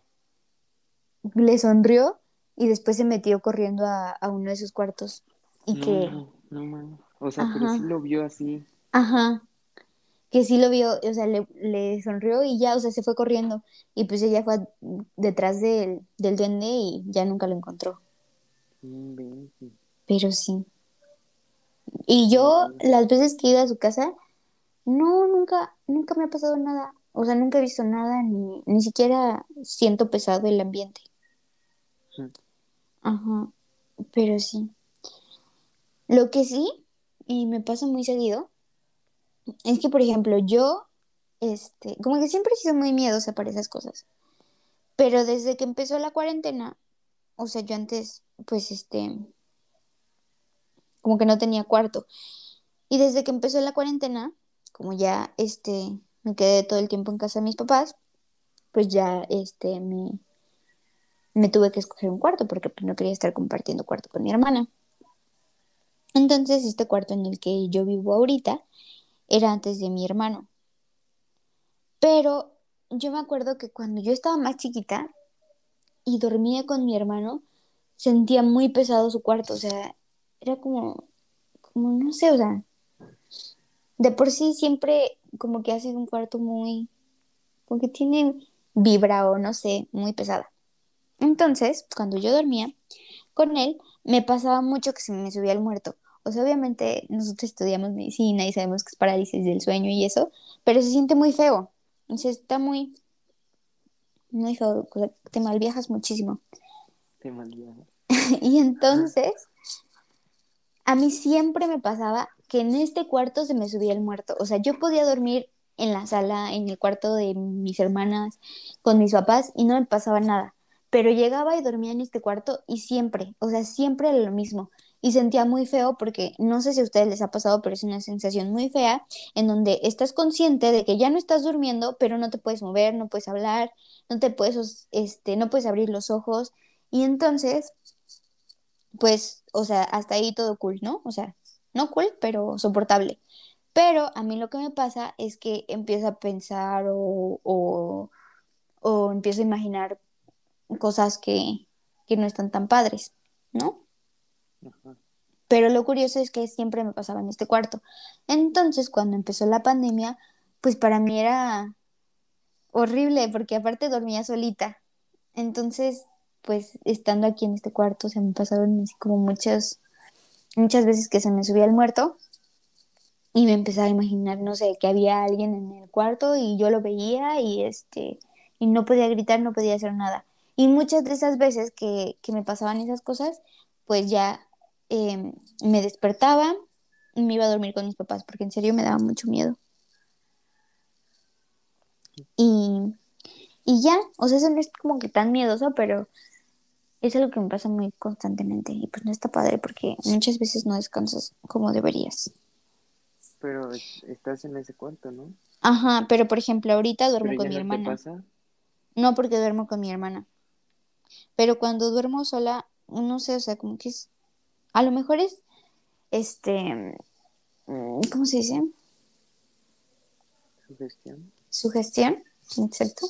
le sonrió y después se metió corriendo a, a uno de sus cuartos. Y que, No, no mames. O sea, pero sí lo vio así. ajá, que sí lo vio, o sea, le, le sonrió y ya, o sea, se fue corriendo. Y pues ella fue detrás del, del duende y ya nunca lo encontró. Inventes. Pero sí. Y yo, las veces que he ido a su casa, no, nunca, nunca me ha pasado nada. O sea, nunca he visto nada, ni, ni siquiera siento pesado el ambiente. Ujú. Ajá, pero sí. Lo que sí, y me pasa muy seguido, es que, por ejemplo, yo, este, como que siempre he sido muy miedosa para esas cosas. Pero desde que empezó la cuarentena, o sea, yo antes, pues, este, como que no tenía cuarto. Y desde que empezó la cuarentena, como ya, este, me quedé todo el tiempo en casa de mis papás, pues ya, este, me, me tuve que escoger un cuarto porque pues, no quería estar compartiendo cuarto con mi hermana. Entonces, este cuarto en el que yo vivo ahorita era antes de mi hermano. Pero yo me acuerdo que cuando yo estaba más chiquita y dormía con mi hermano, sentía muy pesado su cuarto, o sea, era como, como no sé, o sea, de por sí siempre como que ha sido un cuarto muy, como que tiene vibra o no sé, muy pesada. Entonces, cuando yo dormía con él, me pasaba mucho que se me subía el muerto. O sea, obviamente nosotros estudiamos medicina y sabemos que es parálisis del sueño y eso, pero se siente muy feo. O sea, está muy, muy feo, o sea, te malviajas muchísimo. Te malviajas. Y entonces, a mí siempre me pasaba que en este cuarto se me subía el muerto. O sea, yo podía dormir en la sala, en el cuarto de mis hermanas, con mis papás y no me pasaba nada. Pero llegaba y dormía en este cuarto y siempre, o sea, siempre era lo mismo. Y sentía muy feo porque no sé si a ustedes les ha pasado, pero es una sensación muy fea en donde estás consciente de que ya no estás durmiendo, pero no te puedes mover, no puedes hablar, no te puedes, este, no puedes abrir los ojos. Y entonces pues, o sea, hasta ahí todo cool, ¿no? O sea, no cool, pero soportable. Pero a mí lo que me pasa es que empiezo a pensar o, o, o empiezo a imaginar cosas que, que no están tan padres, ¿no? Ajá. Pero lo curioso es que siempre me pasaba en este cuarto. Entonces, cuando empezó la pandemia, pues para mí era horrible porque aparte dormía solita. Entonces, pues estando aquí en este cuarto, se me pasaron así como muchas, muchas veces que se me subía el muerto y me empezaba a imaginar, no sé, que había alguien en el cuarto y yo lo veía y este, y no podía gritar, no podía hacer nada. Y muchas de esas veces que, que me pasaban esas cosas, pues ya eh, me despertaba y me iba a dormir con mis papás, porque en serio me daba mucho miedo. Y, y ya, o sea, eso no es como que tan miedoso, pero es algo que me pasa muy constantemente y pues no está padre porque muchas veces no descansas como deberías. Pero es- estás en ese cuarto, ¿no? Ajá, pero por ejemplo, ahorita duermo con mi no te hermana. pasa. No porque duermo con mi hermana, pero cuando duermo sola, no sé, o sea, como que es, a lo mejor es, este, mm, ¿cómo se dice? Sugestión. Sugestión, exacto.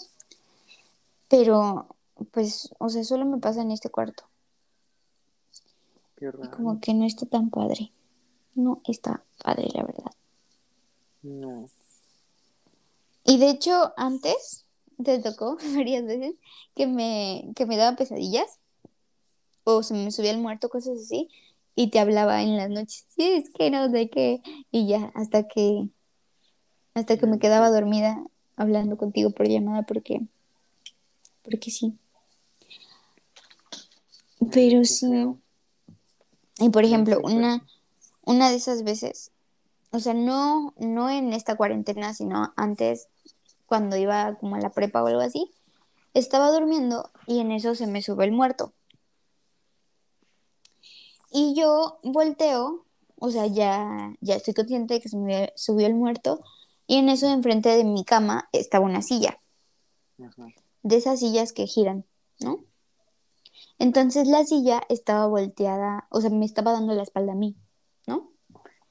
Pero, pues, o sea, solo me pasa en este cuarto. Qué Y raro. como que no está tan padre. No está padre, la verdad. No. Y de hecho, antes te tocó varias veces que me, que me daba pesadillas o se me subía el muerto, cosas así, y te hablaba en las noches. Sí, es que no sé qué. Y ya, hasta que, hasta que me quedaba dormida hablando contigo por llamada, porque, porque sí. Pero sí. Y por ejemplo, una, una de esas veces, o sea, no, no en esta cuarentena, sino antes, cuando iba como a la prepa o algo así, estaba durmiendo y en eso se me sube el muerto. Y yo volteo, o sea, ya, ya estoy consciente de que se me subió el muerto, y en eso enfrente de mi cama estaba una silla, Ajá. de esas sillas que giran, ¿no? Entonces la silla estaba volteada, o sea, me estaba dando la espalda a mí, ¿no?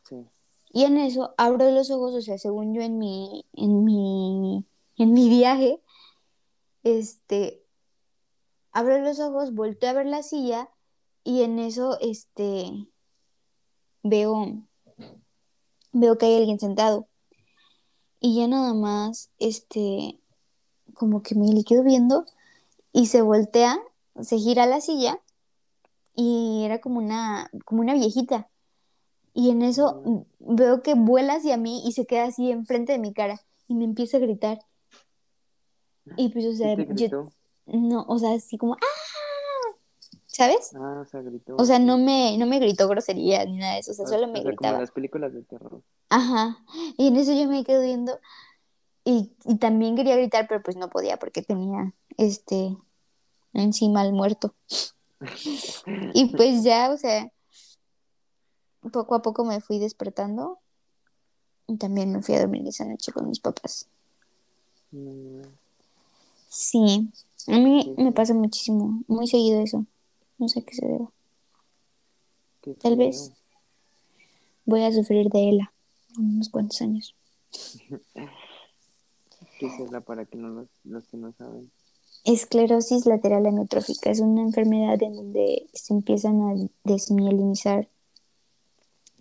Sí. Y en eso abro los ojos, o sea, según yo en mi, en mi, en mi viaje, este, abro los ojos, volteo a ver la silla y en eso, este, veo, veo que hay alguien sentado. Y ya nada más, este, como que me le quedo viendo y se voltea, se gira la silla y era como una, como una viejita. Y en eso Mm. veo que vuela hacia mí y se queda así enfrente de mi cara y me empieza a gritar. Y pues, o ¿Qué sea, yo, no, o sea, así como, ¡ah! ¿Sabes? Ah, o sea, gritó. O sea, no me, no me gritó grosería ni nada de eso, o sea, O, solo o me sea, como gritaba. las películas de terror. Ajá. Y en eso yo me quedo viendo y, y también quería gritar, pero pues no podía porque tenía, este, encima al muerto. Y pues ya, o sea, poco a poco me fui despertando y también me fui a dormir esa noche con mis papás. Mm, Sí, a mí me pasa muchísimo, muy seguido eso. No sé qué se deba. qué Tal vez voy a sufrir de ELA en unos cuantos años. ¿Qué será para que no los, los que no saben? Esclerosis lateral amiotrófica es una enfermedad en donde se empiezan a desmielinizar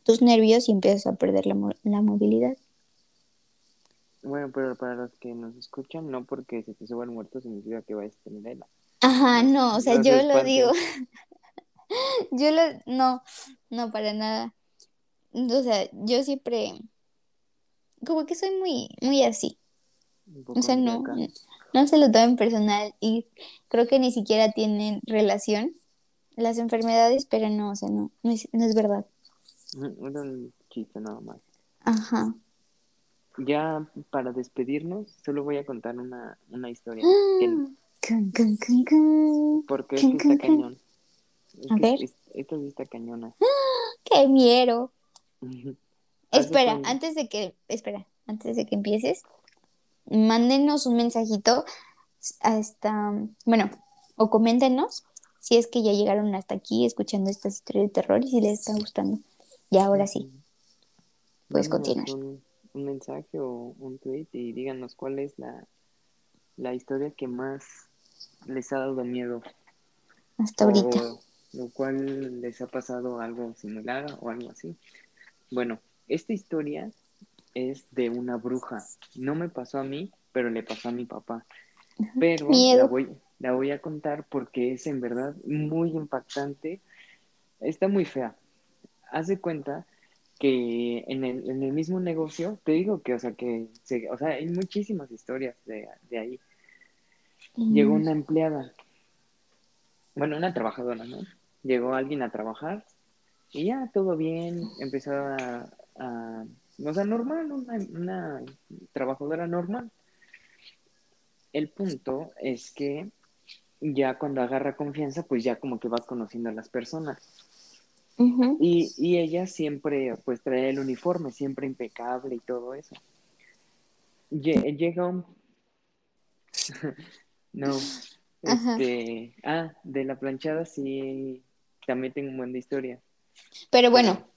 tus nervios y empiezas a perder la, mo- la movilidad. Bueno, pero para los que nos escuchan, no porque se te suba el muerto significa que vayas a tener ELA. Ajá, No, o sea, no se yo lo digo. Yo lo, no, no, para nada. O sea, yo siempre, como que soy muy, muy así. O sea, no. No se lo tomen personal y creo que ni siquiera tienen relación las enfermedades, pero no, o sea, no, no es, no es verdad. Era un chiste nada más. Ajá. Ya para despedirnos, solo voy a contar una, una historia. que- cun. porque es Cun, que está cañón. A ver. es- esta sí está cañona. ¡Qué miedo! Espera, antes de que, espera, antes de que empieces, mándenos un mensajito hasta, bueno, o coméntenos si es que ya llegaron hasta aquí escuchando estas historias de terror y si les está gustando. Y ahora sí, puedes continuar. Un, un mensaje o un tweet y díganos cuál es la, la historia que más les ha dado miedo. Hasta ahorita. O, o cuál les ha pasado algo similar o algo así. Bueno, esta historia es de una bruja. No me pasó a mí, pero le pasó a mi papá. Pero miedo. la voy, la voy a contar porque es en verdad muy impactante. Está muy fea. Haz de cuenta que en el, en el mismo negocio, te digo que, o sea, que, se- o sea, hay muchísimas historias de, de ahí. Llegó Mm, una empleada, bueno, una trabajadora, ¿no? Llegó alguien a trabajar y ya todo bien, empezó a, a- o sea, normal, una, una trabajadora normal. El punto es que ya cuando agarra confianza, pues ya como que vas conociendo a las personas. Y, y ella siempre, pues trae el uniforme, siempre impecable y todo eso. Lle- Llega un... no, este... Ah, de la planchada sí, también tengo un buen de historia. Pero bueno,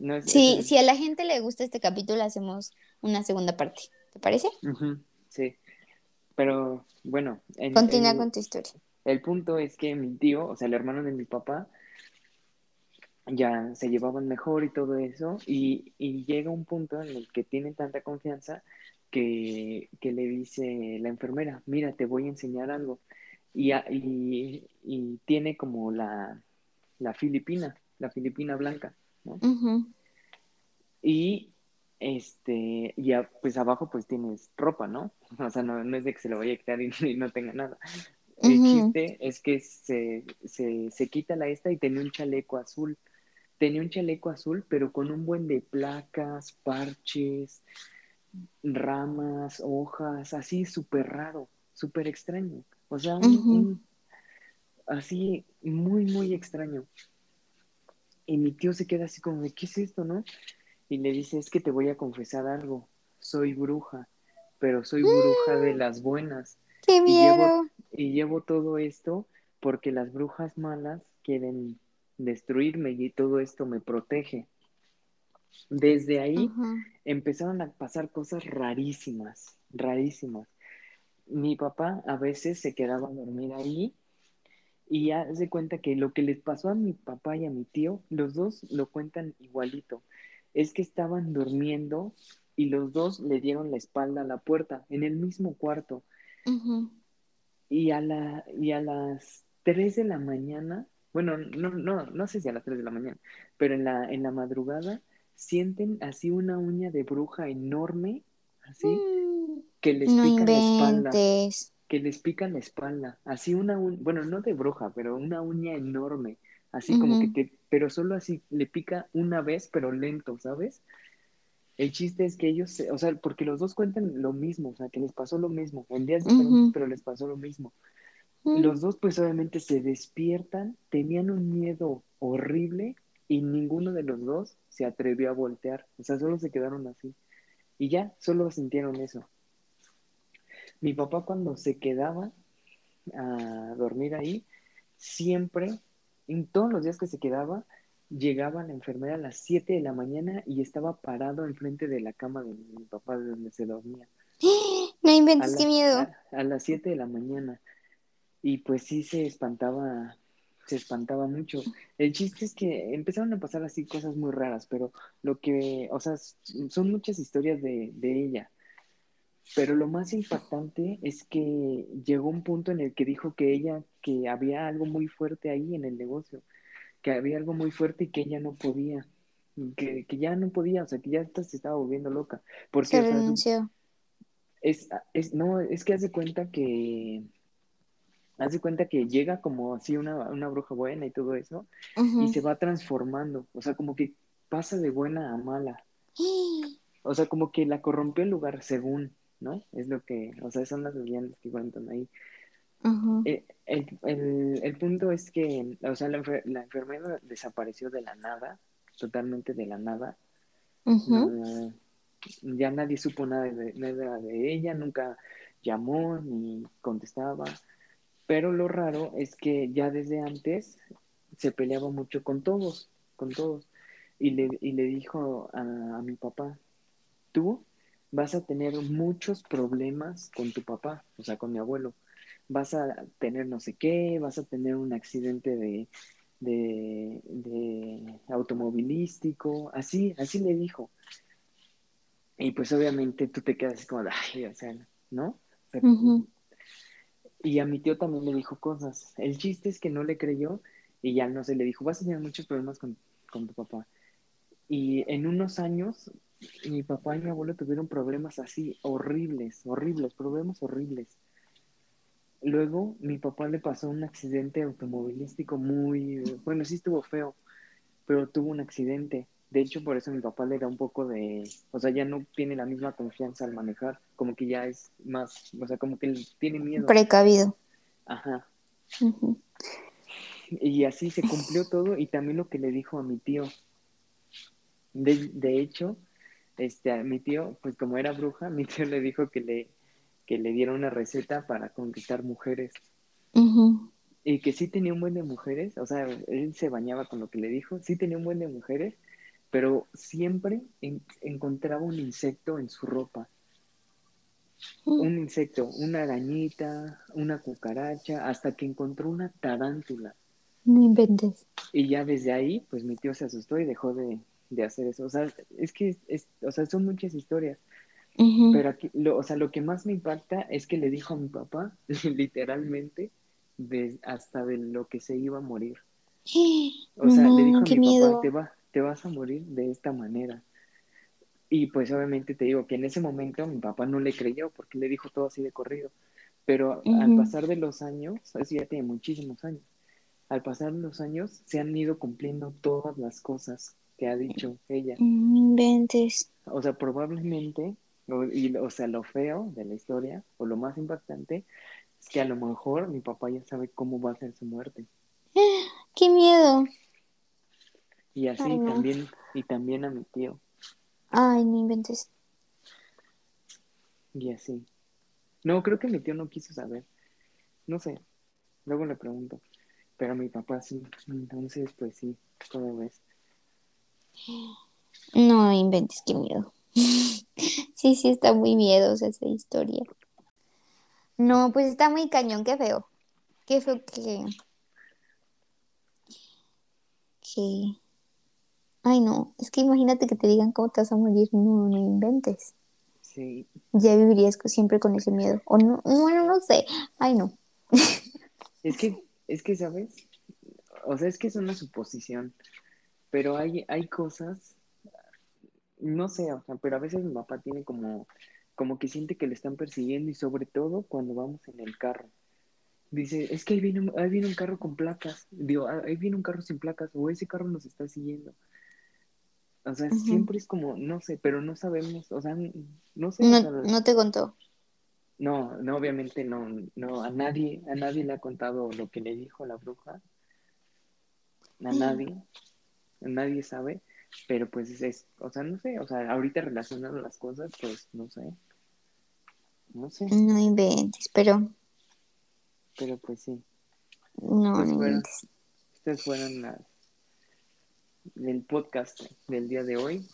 No es, si, es- si a la gente le gusta este capítulo, hacemos una segunda parte. ¿Te parece? Sí, pero bueno, en- Continúa el, con tu historia. el punto es que mi tío, o sea, el hermano de mi papá, ya se llevaban mejor y todo eso, y, y llega un punto en el que tienen tanta confianza que, que le dice la enfermera, mira, te voy a enseñar algo. Y, y, y tiene como la, la filipina, la filipina blanca, Y este, ya pues abajo pues tienes ropa, ¿no? O sea, no, no es de que se lo vaya a quitar y, y no tenga nada. El chiste es que se, se, se quita la esta y tenía un chaleco azul. Tenía un chaleco azul, pero con un buen de placas, parches, ramas, hojas, así súper raro, súper extraño. O sea, un, ujú. un- así muy, muy extraño. Y mi tío se queda así como de, ¿qué es esto, no? Y le dice, es que te voy a confesar algo, soy bruja, pero soy bruja de las buenas. ¡Qué Y llevo, miedo! y llevo todo esto porque las brujas malas quieren destruirme y todo esto me protege. Desde ahí empezaron a pasar cosas rarísimas, rarísimas. Mi papá a veces se quedaba a dormir ahí y haz de cuenta que lo que les pasó a mi papá y a mi tío, los dos lo cuentan igualito. Es que estaban durmiendo y los dos le dieron la espalda a la puerta en el mismo cuarto. Y a, la, y a las 3 de la mañana, bueno, no, no, no sé si a las 3 de la mañana, pero en la, en la madrugada sienten así una uña de bruja enorme, así, Mm, que les No pica la espalda. Que les pica la espalda, así una uña, bueno, no de bruja, pero una uña enorme, así como que te, pero solo así le pica una vez, pero lento, ¿sabes? El chiste es que ellos, se- o sea, porque los dos cuentan lo mismo, o sea, que les pasó lo mismo, en días diferentes, ujú, pero les pasó lo mismo. Los dos pues obviamente se despiertan, tenían un miedo horrible y ninguno de los dos se atrevió a voltear, o sea, solo se quedaron así. Y ya, solo sintieron eso. Mi papá cuando se quedaba a dormir ahí, siempre, en todos los días que se quedaba, llegaba la enfermera a las 7 de la mañana y estaba parado enfrente de la cama de mi papá de donde se dormía. No A, inventes, qué miedo. a, a las 7 de la mañana. Y pues sí se espantaba, se espantaba mucho. El chiste es que empezaron a pasar así cosas muy raras, pero lo que, o sea, son muchas historias de, de ella. Pero lo más impactante es que llegó un punto en el que dijo que ella, que había algo muy fuerte ahí en el negocio, que había algo muy fuerte y que ella no podía, que, que ya no podía, o sea, que ya se estaba volviendo loca. Porque, Se o sea, su- renunció. es, es, no, es que hace cuenta que, hace cuenta que llega como así una, una bruja buena y todo eso, y se va transformando, o sea, como que pasa de buena a mala. O sea, como que la corrompió el lugar según, ¿no? Es lo que, o sea, son las leyendas que cuentan ahí. Eh, El, el- el punto es que, o sea, la, enfer- la enfermera desapareció de la nada, totalmente de la nada. No, ya nadie supo nada de, nada de ella, nunca llamó ni contestaba. Pero lo raro es que ya desde antes se peleaba mucho con todos, con todos. Y le, y le dijo a, a mi papá, tú vas a tener muchos problemas con tu papá, o sea, con mi abuelo. Vas a tener no sé qué, vas a tener un accidente de, de, de automovilístico, así, así le dijo. Y pues obviamente tú te quedas como, ay, o sea, ¿no? O sea, Ujú. y a mi tío también le dijo cosas. El chiste es que no le creyó y ya no se le dijo, vas a tener muchos problemas con, con tu papá. Y en unos años, mi papá y mi abuelo tuvieron problemas así, horribles, horribles, problemas horribles. Luego, mi papá le pasó un accidente automovilístico muy, bueno, sí estuvo feo, pero tuvo un accidente. De hecho, por eso mi papá le da un poco de, o sea, ya no tiene la misma confianza al manejar, como que ya es más, o sea, como que él tiene miedo. Precavido. Ajá. Y así se cumplió todo y también lo que le dijo a mi tío. De, de hecho, este, a mi tío, pues como era bruja, mi tío le dijo que le, que le diera una receta para conquistar mujeres. Y que sí tenía un buen de mujeres, o sea, él se bañaba con lo que le dijo, sí tenía un buen de mujeres, pero siempre en- encontraba un insecto en su ropa. Un insecto, una arañita, una cucaracha, hasta que encontró una tarántula. No inventes. Y ya desde ahí, pues mi tío se asustó y dejó de, de hacer eso. O sea, es que, es, o sea, son muchas historias. Pero aquí, lo, o sea, lo que más me impacta es que le dijo a mi papá, literalmente, de, hasta de lo que se iba a morir. O sea, le dijo a mi miedo. papá, te, va, te vas a morir de esta manera. Y pues obviamente te digo que en ese momento mi papá no le creyó porque le dijo todo así de corrido. Pero al pasar de los años, eso ya tiene muchísimos años, al pasar de los años se han ido cumpliendo todas las cosas que ha dicho ella. Inventes. O sea, probablemente, o, y, o sea, lo feo de la historia, o lo más impactante, es que a lo mejor mi papá ya sabe cómo va a ser su muerte. Qué miedo. Y así Ay, no. también, y también a mi tío, Ay, no inventes. y así. No, creo que mi tío no quiso saber. No sé, luego le pregunto. Pero mi papá sí. Entonces, pues sí, ¿cómo ves? No inventes, qué miedo. Sí, sí, está muy miedosa esa historia. No, pues está muy cañón, qué feo. Qué feo que. Que. Ay, no, es que imagínate que te digan cómo te vas a morir. No, no inventes. Sí, Ya vivirías siempre con ese miedo. O no, bueno, no sé. Ay, no. es que, es que, ¿sabes? O sea, es que es una suposición. Pero hay, hay cosas, no sé, o sea, pero a veces mi papá tiene como, como que siente que le están persiguiendo y sobre todo cuando vamos en el carro. Dice, es que ahí viene, un- ahí viene un carro con placas. Digo, "Ah, ahí viene un carro sin placas o ese carro nos está siguiendo. O sea, siempre es como, no sé, pero no sabemos, o sea, no sé, No, no te contó. no, no, obviamente no, no, a nadie, a nadie le ha contado lo que le dijo la bruja, a nadie, nadie sabe, pero pues es, es, o sea, no sé, o sea, ahorita relacionando las cosas, pues no sé, no sé, No inventes, pero pero pues sí, no, Pues no bueno. inventes. estas fueron las del podcast del día de hoy.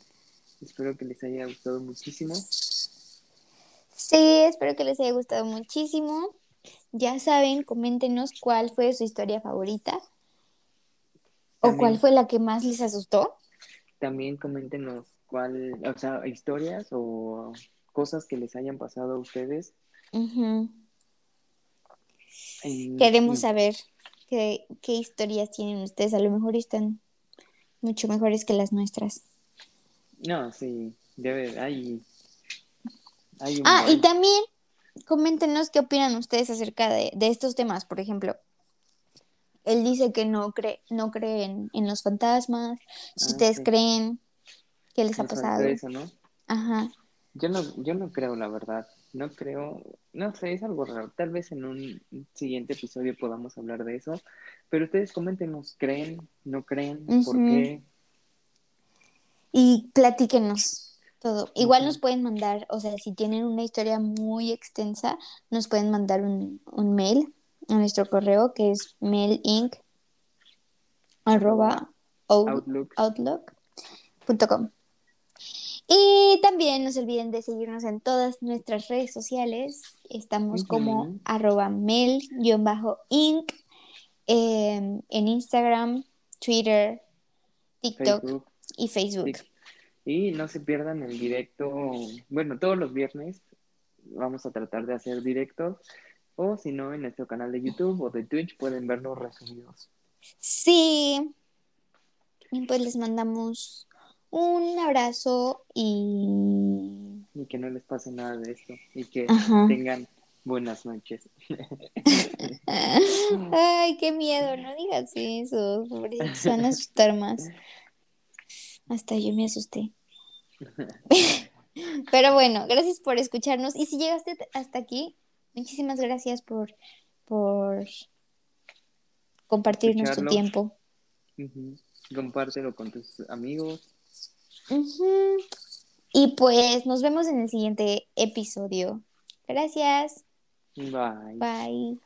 Espero que les haya gustado muchísimo. Sí, espero que les haya gustado muchísimo. Ya saben, coméntenos cuál fue su historia favorita o cuál fue la que más les asustó. También coméntenos cuál, o sea, historias o cosas que les hayan pasado a ustedes. Queremos saber qué, qué historias tienen ustedes. A lo mejor están mucho mejores que las nuestras. No, sí, debe, hay, hay un Ah, y también coméntenos qué opinan ustedes acerca de, de estos temas. Por ejemplo, él dice que no cree, no creen en los fantasmas. Si Ah, ustedes sí. creen, ¿qué les ha pasado? eso, ¿no? Ajá. Yo no, yo no creo, la verdad. No creo, no sé, es algo raro. Tal vez en un siguiente episodio podamos hablar de eso. Pero ustedes coméntenos, ¿creen? ¿No creen? ¿Por qué? Y platíquenos todo. Igual nos pueden mandar, o sea, si tienen una historia muy extensa, nos pueden mandar un, un mail a nuestro correo que es mailinc arroba out- Outlook. Y también no se olviden de seguirnos en todas nuestras redes sociales. Estamos como arroba mail-inc em, en Instagram, Twitter, TikTok Facebook. y Facebook. Y no se pierdan el directo, bueno, todos los viernes vamos a tratar de hacer directos, o si no, en nuestro canal de YouTube o de Twitch pueden verlos resumidos. Sí. Y pues les mandamos un abrazo y... Y que no les pase nada de esto, y que Ajá. tengan buenas noches. Ay, qué miedo, no digas eso, se van a asustar más. Hasta yo me asusté. Pero bueno, gracias por escucharnos. Y si llegaste hasta aquí, muchísimas gracias por, por compartirnos tu tiempo. Ujú. Compártelo con tus amigos. Y pues nos vemos en el siguiente episodio. Gracias. Bye. Bye.